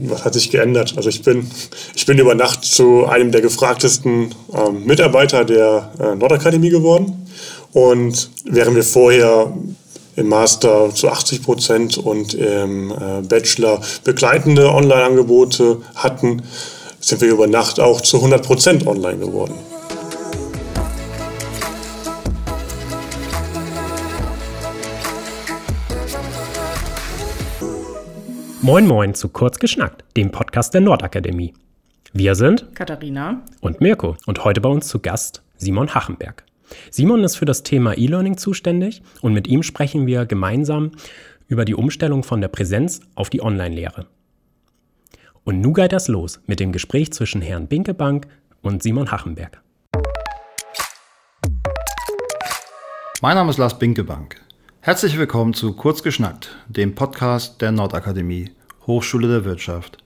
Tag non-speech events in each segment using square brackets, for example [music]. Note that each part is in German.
Was [laughs] hat sich geändert? Also ich bin, ich bin über Nacht zu einem der gefragtesten ähm, Mitarbeiter der äh, Nordakademie geworden. Und während wir vorher im Master zu 80 Prozent und im äh, Bachelor begleitende Online-Angebote hatten, sind wir über Nacht auch zu 100 Prozent online geworden. Moin Moin zu Kurz geschnackt, dem Podcast der Nordakademie. Wir sind Katharina und Mirko und heute bei uns zu Gast Simon Hachenberg. Simon ist für das Thema E-Learning zuständig und mit ihm sprechen wir gemeinsam über die Umstellung von der Präsenz auf die Online-Lehre. Und nun geht das los mit dem Gespräch zwischen Herrn Binkebank und Simon Hachenberg. Mein Name ist Lars Binkebank. Herzlich willkommen zu Kurz geschnackt, dem Podcast der Nordakademie, Hochschule der Wirtschaft.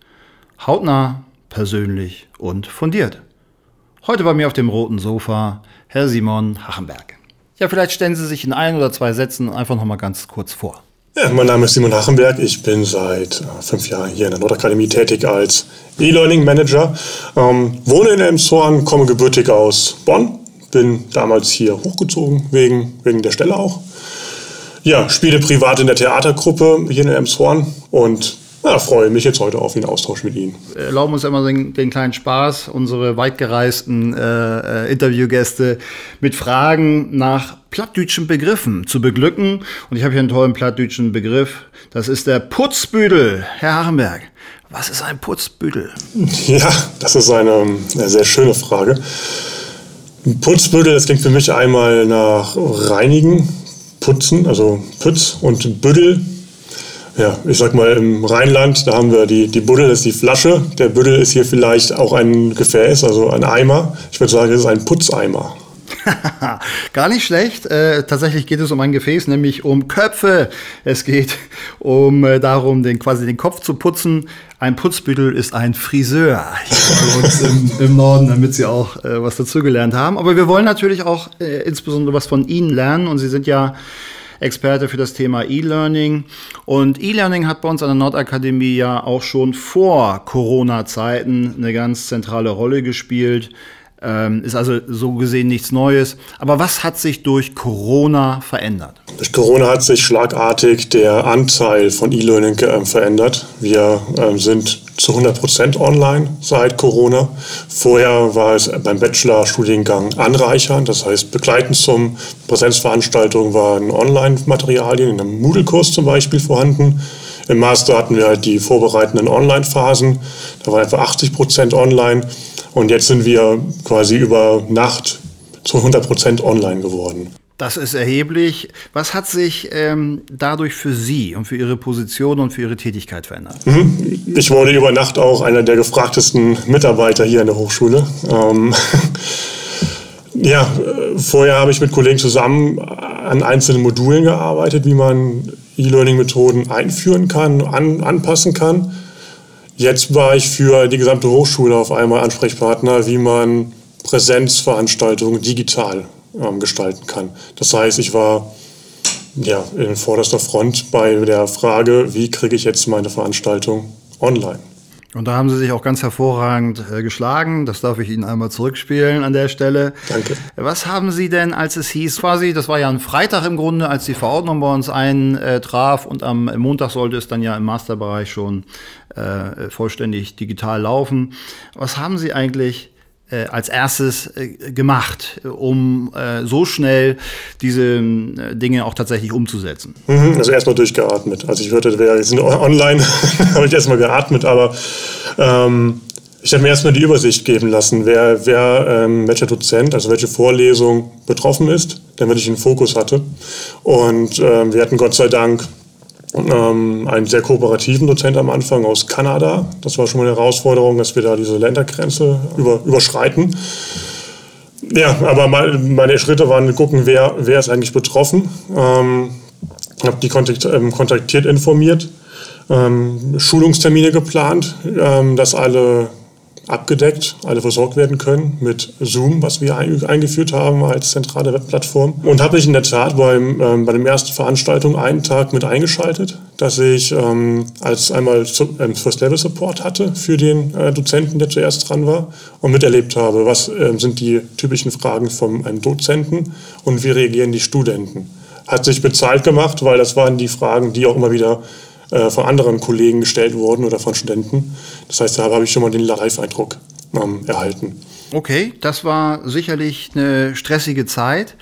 Hautnah, persönlich und fundiert. Heute bei mir auf dem roten Sofa Herr Simon Hachenberg. Ja, vielleicht stellen Sie sich in ein oder zwei Sätzen einfach noch mal ganz kurz vor. Ja, mein Name ist Simon Hachenberg. Ich bin seit äh, fünf Jahren hier in der Nordakademie tätig als E-Learning Manager. Ähm, wohne in Elmshorn, komme gebürtig aus Bonn. Bin damals hier hochgezogen, wegen, wegen der Stelle auch. Ja, spiele privat in der Theatergruppe hier in Elmshorn und ja, freue mich jetzt heute auf den Austausch mit Ihnen. Wir erlauben uns immer den, den kleinen Spaß, unsere weitgereisten äh, äh, Interviewgäste mit Fragen nach plattdütschen Begriffen zu beglücken. Und ich habe hier einen tollen plattdütschen Begriff. Das ist der Putzbüdel. Herr Hachenberg, was ist ein Putzbüdel? [laughs] Ja, das ist eine, eine sehr schöne Frage. Putzbüdel, das klingt für mich einmal nach Reinigen, Putzen, also Pütz und Büdel. Ja, ich sag mal im Rheinland, da haben wir die, die Buddel ist die Flasche, der Büdel ist hier vielleicht auch ein Gefäß, also ein Eimer. Ich würde sagen, es ist ein Putzeimer. [laughs] Gar nicht schlecht. Äh, tatsächlich geht es um ein Gefäß, nämlich um Köpfe. Es geht um äh, darum, den, quasi den Kopf zu putzen. Ein Putzbüttel ist ein Friseur im, im, Norden, damit Sie auch äh, was dazugelernt haben. Aber wir wollen natürlich auch äh, insbesondere was von Ihnen lernen. Und Sie sind ja Experte für das Thema E-Learning. Und E-Learning hat bei uns an der Nordakademie ja auch schon vor Corona-Zeiten eine ganz zentrale Rolle gespielt. Ähm, ist also so gesehen nichts Neues. Aber was hat sich durch Corona verändert? Durch Corona hat sich schlagartig der Anteil von E-Learning äh, verändert. Wir äh, sind zu 100 Prozent online seit Corona. Vorher war es beim Bachelorstudiengang anreichernd, das heißt begleitend zum Präsenzveranstaltungen waren Online-Materialien, in einem Moodle-Kurs zum Beispiel vorhanden. Im Master hatten wir halt die vorbereitenden Online-Phasen, da war etwa 80 Prozent online. Und jetzt sind wir quasi über Nacht zu 100 Prozent online geworden. Das ist erheblich. Was hat sich ähm, dadurch für Sie und für Ihre Position und für Ihre Tätigkeit verändert? Mhm. Ich wurde über Nacht auch einer der gefragtesten Mitarbeiter hier an der Hochschule. Ähm [laughs] ja, vorher habe ich mit Kollegen zusammen an einzelnen Modulen gearbeitet, wie man E-Learning-Methoden einführen kann, an, anpassen kann. Jetzt war ich für die gesamte Hochschule auf einmal Ansprechpartner, wie man Präsenzveranstaltungen digital ähm, gestalten kann. Das heißt, ich war ja, in vorderster Front bei der Frage, wie kriege ich jetzt meine Veranstaltung online. Und da haben Sie sich auch ganz hervorragend äh, geschlagen. Das darf ich Ihnen einmal zurückspielen an der Stelle. Danke. Was haben Sie denn, als es hieß, quasi, das war ja ein Freitag im Grunde, als die Verordnung bei uns eintraf und am Montag sollte es dann ja im Masterbereich schon äh, vollständig digital laufen. Was haben Sie eigentlich als erstes äh, gemacht, um äh, so schnell diese äh, Dinge auch tatsächlich umzusetzen? Mhm, also erstmal durchgeatmet. Also ich würde, wir sind online, [laughs] habe ich erstmal geatmet, aber ähm, ich habe mir erstmal die Übersicht geben lassen, wer, wer ähm, welcher Dozent, also welche Vorlesung betroffen ist, damit ich einen Fokus hatte. Und ähm, wir hatten Gott sei Dank ähm, einen sehr kooperativen Dozent am Anfang aus Kanada. Das war schon mal eine Herausforderung, dass wir da diese Ländergrenze über, überschreiten. Ja, aber meine Schritte waren gucken, wer, wer ist eigentlich betroffen. Ähm, habe die ähm, kontaktiert, informiert, ähm, Schulungstermine geplant, ähm, dass alle abgedeckt, alle versorgt werden können mit Zoom, was wir eingeführt haben als zentrale Webplattform. Und habe mich in der Tat beim, ähm, bei der ersten Veranstaltung einen Tag mit eingeschaltet, dass ich ähm, als einmal ähm, First Level Support hatte für den äh, Dozenten, der zuerst dran war und miterlebt habe, was äh, sind die typischen Fragen von einem Dozenten und wie reagieren die Studenten. Hat sich bezahlt gemacht, weil das waren die Fragen, die auch immer wieder äh, von anderen Kollegen gestellt wurden oder von Studenten. Das heißt, da habe ich schon mal den Live-Eindruck ähm, erhalten. Okay, das war sicherlich eine stressige Zeit.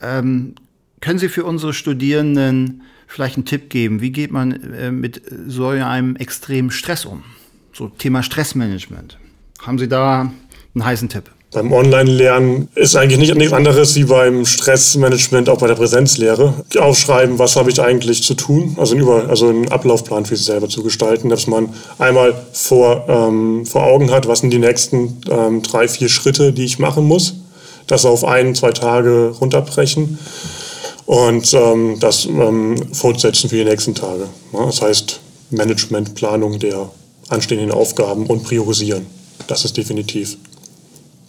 Ähm, können Sie für unsere Studierenden vielleicht einen Tipp geben? Wie geht man äh, mit so einem extremen Stress um? So Thema Stressmanagement. Haben Sie da einen heißen Tipp? Beim Online-Lernen ist eigentlich nicht nichts anderes wie beim Stressmanagement auch bei der Präsenzlehre. Aufschreiben, was habe ich eigentlich zu tun, also, Über, also einen Ablaufplan für sich selber zu gestalten, dass man einmal vor, ähm, vor Augen hat, was sind die nächsten ähm, drei, vier Schritte, die ich machen muss. Das auf ein, zwei Tage runterbrechen und ähm, das ähm, fortsetzen für die nächsten Tage. Ja, das heißt Management, Planung der anstehenden Aufgaben und priorisieren. Das ist definitiv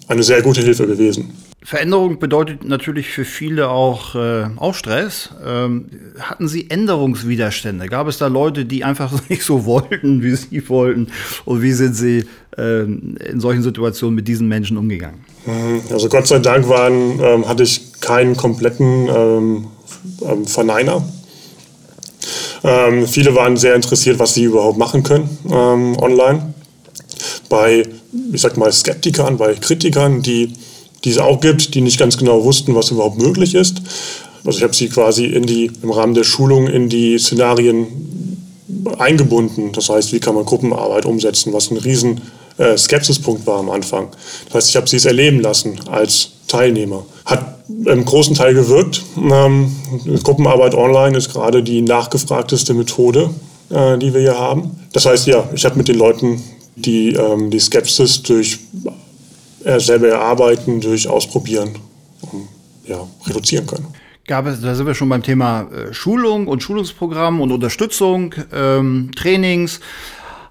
eine sehr gute Hilfe gewesen. Veränderung bedeutet natürlich für viele auch, äh, auch Stress. Ähm, hatten Sie Änderungswiderstände? Gab es da Leute, die einfach [laughs] nicht so wollten, wie Sie wollten? Und wie sind Sie ähm, in solchen Situationen mit diesen Menschen umgegangen? Mhm. Also Gott sei Dank waren, ähm, hatte ich keinen kompletten ähm, ähm, Verneiner. Ähm, viele waren sehr interessiert, was sie überhaupt machen können online. Bei ich sag mal, Skeptikern, bei Kritikern, die, die es auch gibt, die nicht ganz genau wussten, was überhaupt möglich ist. Also ich habe sie quasi in die, im Rahmen der Schulung in die Szenarien eingebunden. Das heißt, wie kann man Gruppenarbeit umsetzen, was ein riesen äh, Skepsispunkt war am Anfang. Das heißt, ich habe sie es erleben lassen als Teilnehmer. Hat im großen Teil gewirkt. Ähm, Gruppenarbeit online ist gerade die nachgefragteste Methode, äh, die wir hier haben. Das heißt, ja, ich habe mit den Leuten die, ähm, die Skepsis durch äh, selber erarbeiten, durch Ausprobieren um, ja, reduzieren können. Gab es, da sind wir schon beim Thema äh, Schulung und Schulungsprogramm und Unterstützung, ähm, Trainings.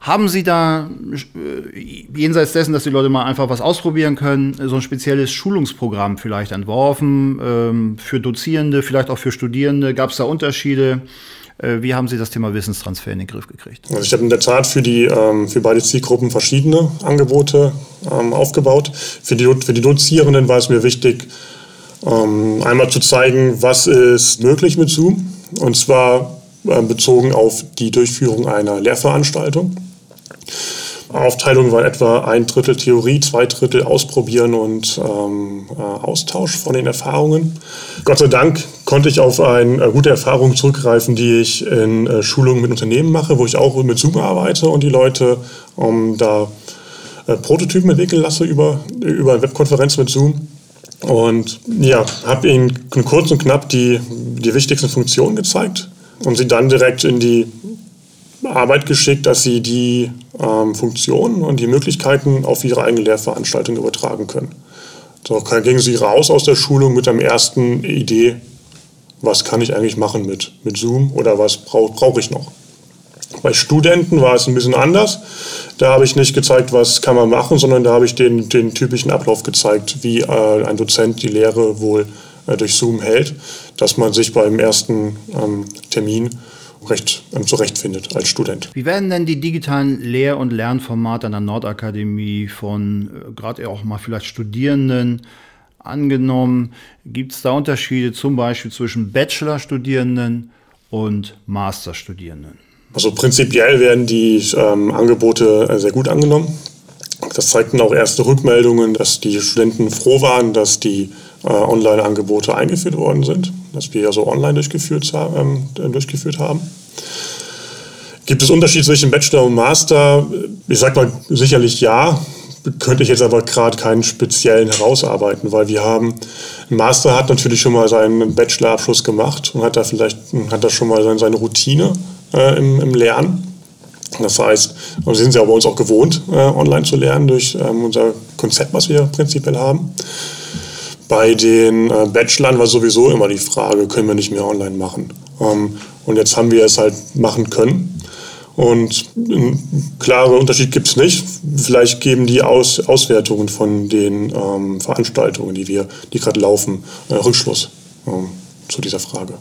Haben Sie da, äh, jenseits dessen, dass die Leute mal einfach was ausprobieren können, so ein spezielles Schulungsprogramm vielleicht entworfen ähm, für Dozierende, vielleicht auch für Studierende? Gab es da Unterschiede? Äh, wie haben Sie das Thema Wissenstransfer in den Griff gekriegt? Also ich habe in der Tat für, die, ähm, für beide Zielgruppen verschiedene Angebote ähm, aufgebaut. Für die, für die Dozierenden war es mir wichtig, ähm, einmal zu zeigen, was ist möglich mit Zoom. Und zwar bezogen auf die Durchführung einer Lehrveranstaltung. Aufteilung war etwa ein Drittel Theorie, zwei Drittel Ausprobieren und ähm, äh, Austausch von den Erfahrungen. Gott sei Dank konnte ich auf eine äh, gute Erfahrung zurückgreifen, die ich in äh, Schulungen mit Unternehmen mache, wo ich auch mit Zoom arbeite und die Leute ähm, da äh, Prototypen entwickeln lasse über, über eine Webkonferenz mit Zoom. Und ja, habe ihnen kurz und knapp die, die wichtigsten Funktionen gezeigt und sie dann direkt in die Arbeit geschickt, dass sie die ähm, Funktionen und die Möglichkeiten auf ihre eigene Lehrveranstaltung übertragen können. So gingen sie raus aus der Schulung mit der ersten Idee, was kann ich eigentlich machen mit, mit Zoom oder was brauche brauch ich noch. Bei Studenten war es ein bisschen anders. Da habe ich nicht gezeigt, was kann man machen, sondern da habe ich den, den typischen Ablauf gezeigt, wie äh, ein Dozent die Lehre wohl äh, durch Zoom hält, dass man sich beim ersten ähm, Termin recht ähm, zurechtfindet als Student. Wie werden denn die digitalen Lehr- und Lernformate an der Nordakademie von äh, gerade auch mal vielleicht Studierenden angenommen? Gibt es da Unterschiede zum Beispiel zwischen Bachelorstudierenden und Masterstudierenden? Also prinzipiell werden die ähm, Angebote äh, sehr gut angenommen. Das zeigten auch erste Rückmeldungen, dass die Studenten froh waren, dass die äh, Online-Angebote eingeführt worden sind, dass wir ja so online durchgeführt, ähm, durchgeführt haben. Gibt es Unterschiede zwischen Bachelor und Master? Ich sage mal sicherlich ja. Könnte ich jetzt aber gerade keinen speziellen herausarbeiten, weil wir haben, ein Master hat natürlich schon mal seinen Bachelorabschluss gemacht und hat da vielleicht hat da schon mal seine, seine Routine äh, im, im Lernen. Das heißt, wir sind ja bei uns auch gewohnt, äh, online zu lernen durch ähm, unser Konzept, was wir prinzipiell haben. Bei den äh, Bachelorn war sowieso immer die Frage, können wir nicht mehr online machen? Ähm, und jetzt haben wir es halt machen können. Und einen klaren Unterschied gibt es nicht. Vielleicht geben die Aus Auswertungen von den ähm, Veranstaltungen, die wir, die gerade laufen, äh, Rückschluss ähm, zu dieser Frage.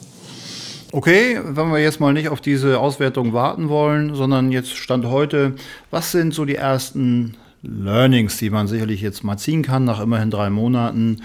Okay, wenn wir jetzt mal nicht auf diese Auswertung warten wollen, sondern jetzt Stand heute, was sind so die ersten Learnings, die man sicherlich jetzt mal ziehen kann nach immerhin drei Monaten,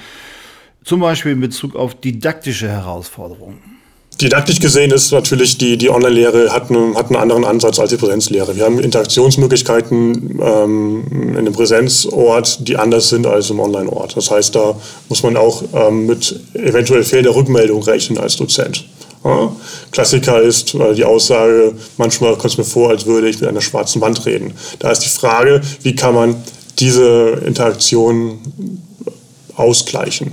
zum Beispiel in Bezug auf didaktische Herausforderungen? Didaktisch gesehen ist natürlich die, die Online-Lehre hat, einen, hat einen anderen Ansatz als die Präsenzlehre. Wir haben Interaktionsmöglichkeiten ähm, in einem Präsenzort, die anders sind als im Online-Ort. Das heißt, da muss man auch ähm, mit eventuell fehlender Rückmeldung rechnen als Dozent. Ja? Klassiker ist äh, die Aussage, manchmal kommt es mir vor, als würde ich mit einer schwarzen Wand reden. Da ist die Frage, wie kann man diese Interaktion ausgleichen?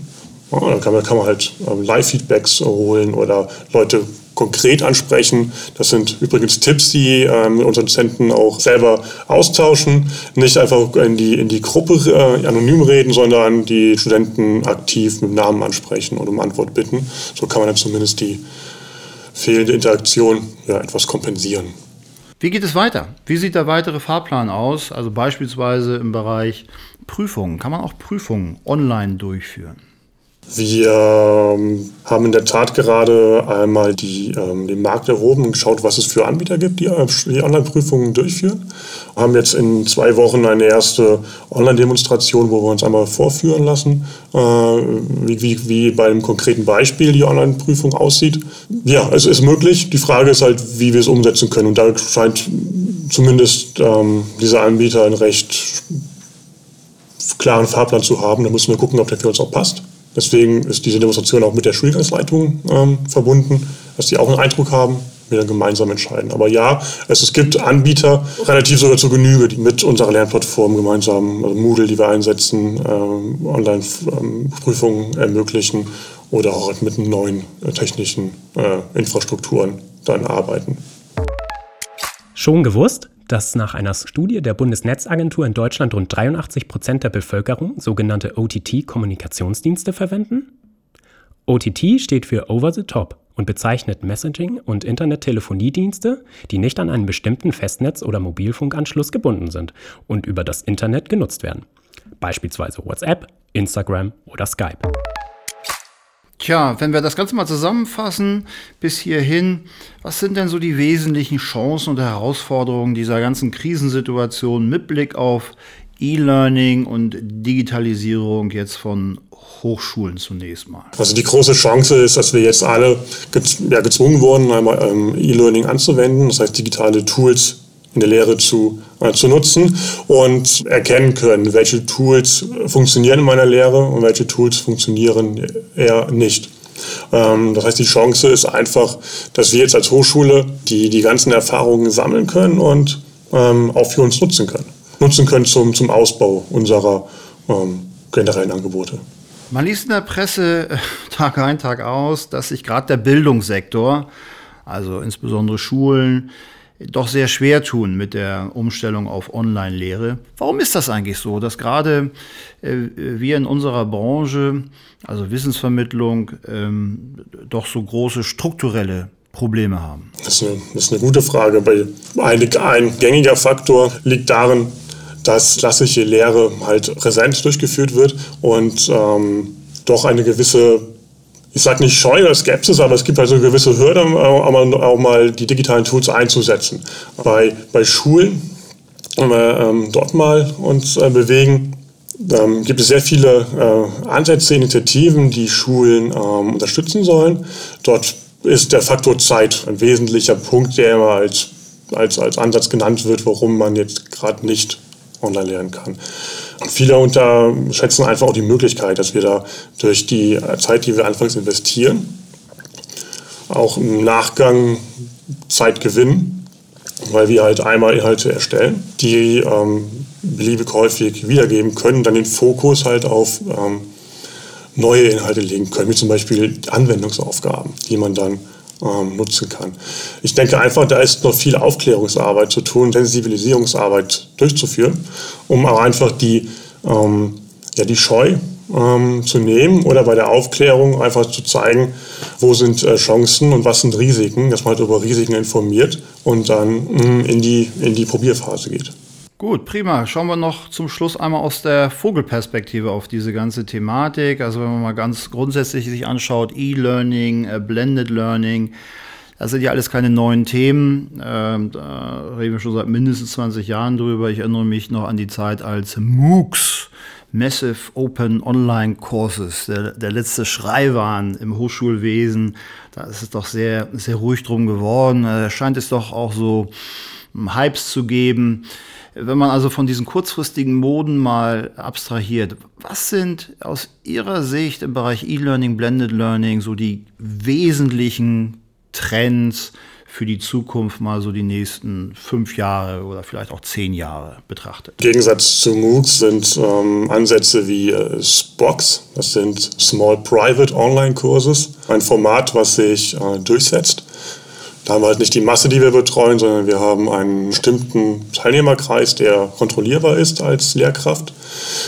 Ja, dann kann man, kann man halt ähm, Live-Feedbacks holen oder Leute konkret ansprechen. Das sind übrigens Tipps, die äh, mit unseren Dozenten auch selber austauschen. Nicht einfach in die, in die Gruppe äh, anonym reden, sondern die Studenten aktiv mit Namen ansprechen und um Antwort bitten. So kann man dann zumindest die fehlende Interaktion ja, etwas kompensieren. Wie geht es weiter? Wie sieht der weitere Fahrplan aus? Also beispielsweise im Bereich Prüfungen. Kann man auch Prüfungen online durchführen? Wir ähm, haben in der Tat gerade einmal die, ähm, den Markt erhoben und geschaut, was es für Anbieter gibt, die, äh, die Online-Prüfungen durchführen. Wir haben jetzt in zwei Wochen eine erste Online-Demonstration, wo wir uns einmal vorführen lassen, äh, wie, wie, wie bei einem konkreten Beispiel die Online-Prüfung aussieht. Ja, es ist möglich. Die Frage ist halt, wie wir es umsetzen können. Und da scheint zumindest ähm, dieser Anbieter einen recht klaren Fahrplan zu haben. Da müssen wir gucken, ob der für uns auch passt. Deswegen ist diese Demonstration auch mit der Schulgangsleitung ähm, verbunden, dass die auch einen Eindruck haben, wir dann gemeinsam entscheiden. Aber ja, es, es gibt Anbieter, relativ sogar zur Genüge, die mit unserer Lernplattform gemeinsam, also Moodle, die wir einsetzen, ähm, Online-Prüfungen ähm, ermöglichen oder auch mit neuen äh, technischen äh, Infrastrukturen dann arbeiten. Schon gewusst? Dass nach einer Studie der Bundesnetzagentur in Deutschland rund 83 Prozent der Bevölkerung sogenannte OTT-Kommunikationsdienste verwenden? OTT steht für Over the Top und bezeichnet Messaging- und Internettelephoniedienste, die nicht an einen bestimmten Festnetz- oder Mobilfunkanschluss gebunden sind und über das Internet genutzt werden. Beispielsweise WhatsApp, Instagram oder Skype. Tja, wenn wir das Ganze mal zusammenfassen bis hierhin, was sind denn so die wesentlichen Chancen und Herausforderungen dieser ganzen Krisensituation mit Blick auf E-Learning und Digitalisierung jetzt von Hochschulen zunächst mal? Also die große Chance ist, dass wir jetzt alle gezwungen wurden, einmal ähm, E-Learning anzuwenden, das heißt digitale Tools in der Lehre zu, zu nutzen und erkennen können, welche Tools funktionieren in meiner Lehre und welche Tools funktionieren eher nicht. Ähm, das heißt, die Chance ist einfach, dass wir jetzt als Hochschule die, die ganzen Erfahrungen sammeln können und ähm, auch für uns nutzen können. Nutzen können zum, zum Ausbau unserer ähm, generellen Angebote. Man liest in der Presse äh, Tag ein, Tag aus, dass sich gerade der Bildungssektor, also insbesondere Schulen, doch sehr schwer tun mit der Umstellung auf Online-Lehre. Warum ist das eigentlich so, dass gerade äh, wir in unserer Branche, also Wissensvermittlung, ähm, doch so große strukturelle Probleme haben? Das ist eine, das ist eine gute Frage. Ein, ein gängiger Faktor liegt darin, dass klassische Lehre halt präsent durchgeführt wird und ähm, doch eine gewisse ich sage nicht Scheu oder Skepsis, aber es gibt also gewisse Hürde, auch mal die digitalen Tools einzusetzen. Bei, bei Schulen, wenn wir ähm, dort mal uns äh, bewegen, ähm, gibt es sehr viele äh, Ansätze, Initiativen, die Schulen ähm, unterstützen sollen. Dort ist der Faktor Zeit ein wesentlicher Punkt, der immer als, als, als Ansatz genannt wird, warum man jetzt gerade nicht online lernen kann. Viele unterschätzen einfach auch die Möglichkeit, dass wir da durch die Zeit, die wir anfangs investieren, auch im Nachgang Zeit gewinnen, weil wir halt einmal Inhalte erstellen, die ähm, beliebig häufig wiedergeben können, dann den Fokus halt auf ähm, neue Inhalte legen können, wie zum Beispiel Anwendungsaufgaben, die man dann ähm, nutzen kann. Ich denke einfach, da ist noch viel Aufklärungsarbeit zu tun, Sensibilisierungsarbeit durchzuführen, um auch einfach die, ähm, ja, die Scheu ähm, zu nehmen oder bei der Aufklärung einfach zu zeigen, wo sind äh, Chancen und was sind Risiken, dass man halt über Risiken informiert und dann mm, in die, in die Probierphase geht. Gut, prima. Schauen wir noch zum Schluss einmal aus der Vogelperspektive auf diese ganze Thematik. Also wenn man mal ganz grundsätzlich sich anschaut, E-Learning, äh, Blended Learning, das sind ja alles keine neuen Themen. Ähm, da reden wir schon seit mindestens 20 Jahren drüber. Ich erinnere mich noch an die Zeit als MOOCs, Massive Open Online Courses, der, der letzte Schrei waren im Hochschulwesen. Da ist es doch sehr, sehr ruhig drum geworden. Da scheint es doch auch so Hypes zu geben. Wenn man also von diesen kurzfristigen Moden mal abstrahiert, was sind aus Ihrer Sicht im Bereich E-Learning, Blended Learning so die wesentlichen Trends für die Zukunft mal so die nächsten fünf Jahre oder vielleicht auch zehn Jahre betrachtet? Im Gegensatz zu MOOCs sind ähm, Ansätze wie äh, SPOCs, das sind Small Private Online Courses, ein Format, was sich äh, durchsetzt da haben wir halt nicht die Masse, die wir betreuen, sondern wir haben einen bestimmten Teilnehmerkreis, der kontrollierbar ist als Lehrkraft,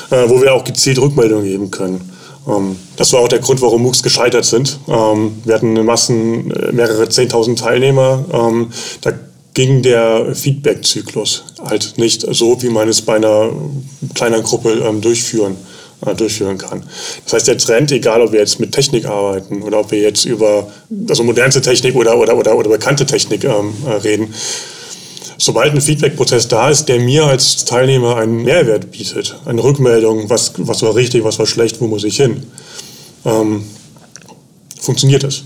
äh, wo wir auch gezielt Rückmeldungen geben können. Ähm, das war auch der Grund, warum MOOCs gescheitert sind. Ähm, wir hatten eine Massen, äh, mehrere 10.000 Teilnehmer. Ähm, da ging der Feedback-Zyklus halt nicht so, wie man es bei einer kleineren Gruppe ähm, durchführen äh, durchführen kann. Das heißt, der Trend, egal ob wir jetzt mit Technik arbeiten oder ob wir jetzt über also modernste Technik oder, oder, oder, oder bekannte Technik ähm, äh, reden, sobald ein Feedback-Prozess da ist, der mir als Teilnehmer einen Mehrwert bietet, eine Rückmeldung, was, was war richtig, was war schlecht, wo muss ich hin, ähm, funktioniert es.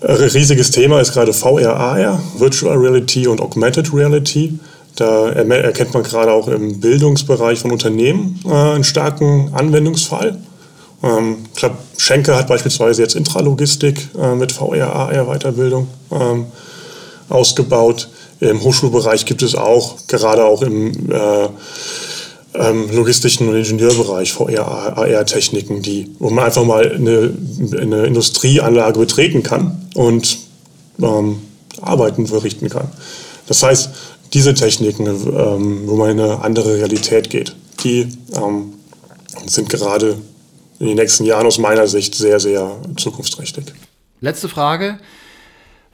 Ein riesiges Thema ist gerade VR, AR, Virtual Reality und Augmented Reality. Da erkennt man gerade auch im Bildungsbereich von Unternehmen äh, einen starken Anwendungsfall. Ähm, ich glaube, Schenker hat beispielsweise jetzt Intralogistik äh, mit VR, AR Weiterbildung ähm, ausgebaut. Im Hochschulbereich gibt es auch, gerade auch im äh, ähm, logistischen und Ingenieurbereich VR, AR-Techniken, die, wo man einfach mal eine, eine Industrieanlage betreten kann und ähm, Arbeiten verrichten kann. Das heißt, diese Techniken, ähm, wo man in eine andere Realität geht, die ähm, sind gerade in den nächsten Jahren aus meiner Sicht sehr, sehr zukunftsträchtig. Letzte Frage.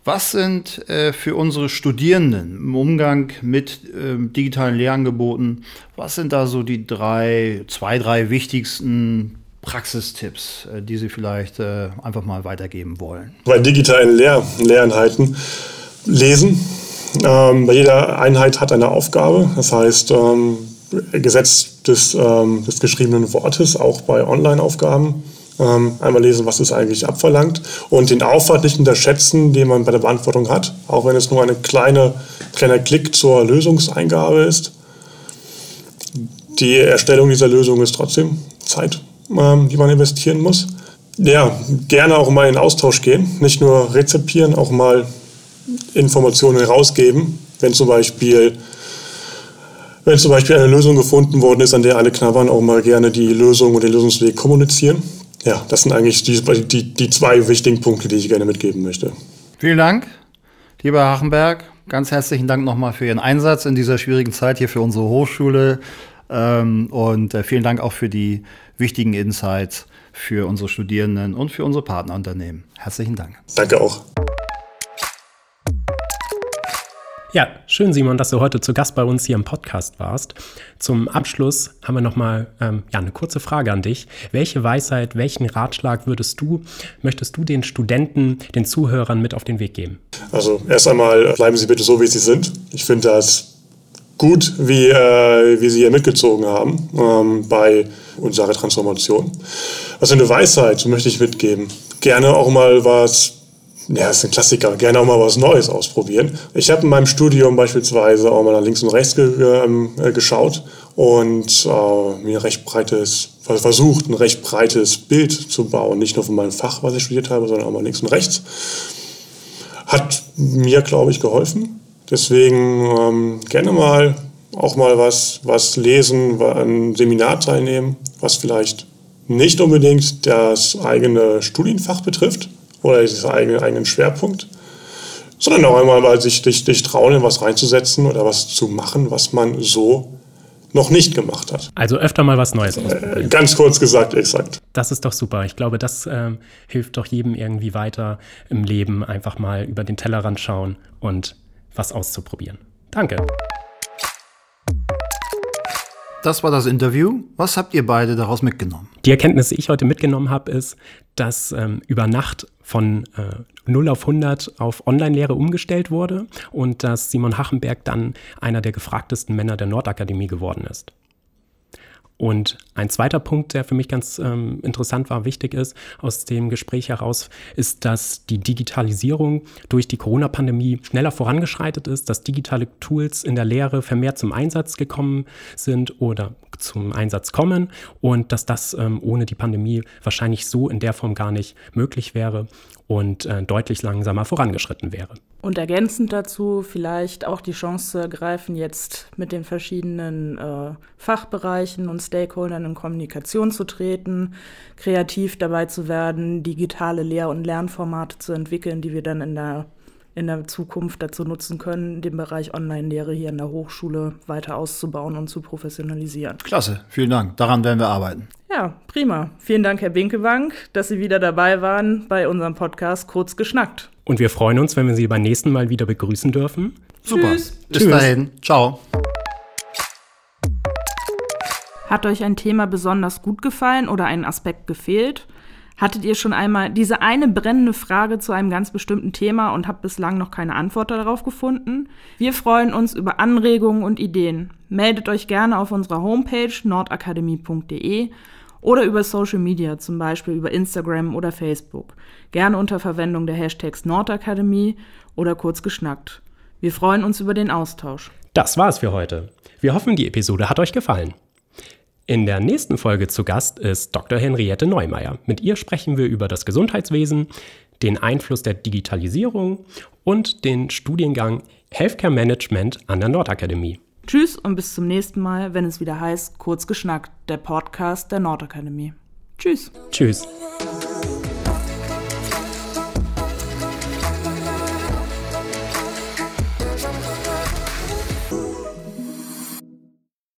Was sind äh, für unsere Studierenden im Umgang mit äh, digitalen Lehrangeboten, was sind da so die drei, zwei, drei wichtigsten Praxistipps, äh, die Sie vielleicht äh, einfach mal weitergeben wollen? Bei digitalen Lehr Lerneinheiten lesen, ähm, bei jeder Einheit hat eine Aufgabe. Das heißt, ähm, Gesetz des, ähm, des geschriebenen Wortes, auch bei Online-Aufgaben. Ähm, einmal lesen, was es eigentlich abverlangt und den Aufwand nicht unterschätzen, den man bei der Beantwortung hat, auch wenn es nur ein kleine, kleiner Klick zur Lösungseingabe ist. Die Erstellung dieser Lösung ist trotzdem Zeit, ähm, die man investieren muss. Ja, gerne auch mal in Austausch gehen, nicht nur rezipieren, auch mal Informationen herausgeben, wenn zum Beispiel wenn zum Beispiel eine Lösung gefunden worden ist, an der alle knabbern, auch mal gerne die Lösung und den Lösungsweg kommunizieren. Ja, das sind eigentlich die, die, die zwei wichtigen Punkte, die ich gerne mitgeben möchte. Vielen Dank, lieber Hachenberg. Ganz herzlichen Dank nochmal für Ihren Einsatz in dieser schwierigen Zeit hier für unsere Hochschule. Ähm, und äh, vielen Dank auch für die wichtigen Insights für unsere Studierenden und für unsere Partnerunternehmen. Herzlichen Dank. Danke auch. Ja, schön, Simon, dass du heute zu Gast bei uns hier im Podcast warst. Zum Abschluss haben wir nochmal ähm, ja, eine kurze Frage an dich. Welche Weisheit, welchen Ratschlag würdest du, möchtest du den Studenten, den Zuhörern mit auf den Weg geben? Also erst einmal bleiben Sie bitte so, wie Sie sind. Ich finde das gut, wie, äh, wie Sie hier mitgezogen haben ähm, bei unserer Transformation. Für eine Weisheit möchte ich mitgeben? Gerne auch mal was ja, das ist ein Klassiker, gerne auch mal was Neues ausprobieren. Ich habe in meinem Studium beispielsweise auch mal nach links und rechts ge äh, geschaut und äh, mir recht breites, versucht, ein recht breites Bild zu bauen. Nicht nur von meinem Fach, was ich studiert habe, sondern auch mal links und rechts. Hat mir, glaube ich, geholfen. Deswegen ähm, gerne mal auch mal was, was lesen, ein Seminar teilnehmen, was vielleicht nicht unbedingt das eigene Studienfach betrifft, oder diesen eigenen, eigenen Schwerpunkt, sondern auch einmal mal sich dich, dich trauen, in was reinzusetzen oder was zu machen, was man so noch nicht gemacht hat. Also öfter mal was Neues ausprobieren. Äh, ganz kurz gesagt, exakt. Das ist doch super. Ich glaube, das ähm, hilft doch jedem irgendwie weiter im Leben. Einfach mal über den Tellerrand schauen und was auszuprobieren. Danke. Das war das Interview. Was habt ihr beide daraus mitgenommen? Die Erkenntnis, die ich heute mitgenommen habe, ist, dass ähm, über Nacht von äh, 0 auf 100 auf Online-Lehre umgestellt wurde und dass Simon Hachenberg dann einer der gefragtesten Männer der Nordakademie geworden ist. Und ein zweiter Punkt, der für mich ganz ähm, interessant war, wichtig ist aus dem Gespräch heraus, ist, dass die Digitalisierung durch die Corona-Pandemie schneller vorangeschreitet ist, dass digitale Tools in der Lehre vermehrt zum Einsatz gekommen sind oder zum Einsatz kommen und dass das ähm, ohne die Pandemie wahrscheinlich so in der Form gar nicht möglich wäre und äh, deutlich langsamer vorangeschritten wäre. Und ergänzend dazu vielleicht auch die Chance zu ergreifen, jetzt mit den verschiedenen äh, Fachbereichen und Stakeholdern in Kommunikation zu treten, kreativ dabei zu werden, digitale Lehr- und Lernformate zu entwickeln, die wir dann in der in der Zukunft dazu nutzen können, den Bereich Online-Lehre hier in der Hochschule weiter auszubauen und zu professionalisieren. Klasse, vielen Dank. Daran werden wir arbeiten. Ja, prima. Vielen Dank, Herr Winkewank, dass Sie wieder dabei waren bei unserem Podcast Kurz geschnackt. Und wir freuen uns, wenn wir Sie beim nächsten Mal wieder begrüßen dürfen. Super. Tschüss. Bis Tschüss. dahin. Ciao. Hat euch ein Thema besonders gut gefallen oder ein Aspekt gefehlt? Hattet ihr schon einmal diese eine brennende Frage zu einem ganz bestimmten Thema und habt bislang noch keine Antwort darauf gefunden? Wir freuen uns über Anregungen und Ideen. Meldet euch gerne auf unserer Homepage nordakademie.de oder über Social Media, zum Beispiel über Instagram oder Facebook. Gerne unter Verwendung der Hashtags Nordakademie oder kurz geschnackt. Wir freuen uns über den Austausch. Das war's für heute. Wir hoffen, die Episode hat euch gefallen. In der nächsten Folge zu Gast ist Dr. Henriette Neumeier. Mit ihr sprechen wir über das Gesundheitswesen, den Einfluss der Digitalisierung und den Studiengang Healthcare Management an der Nordakademie. Tschüss und bis zum nächsten Mal, wenn es wieder heißt Kurz geschnackt, der Podcast der Nordakademie. Tschüss. Tschüss.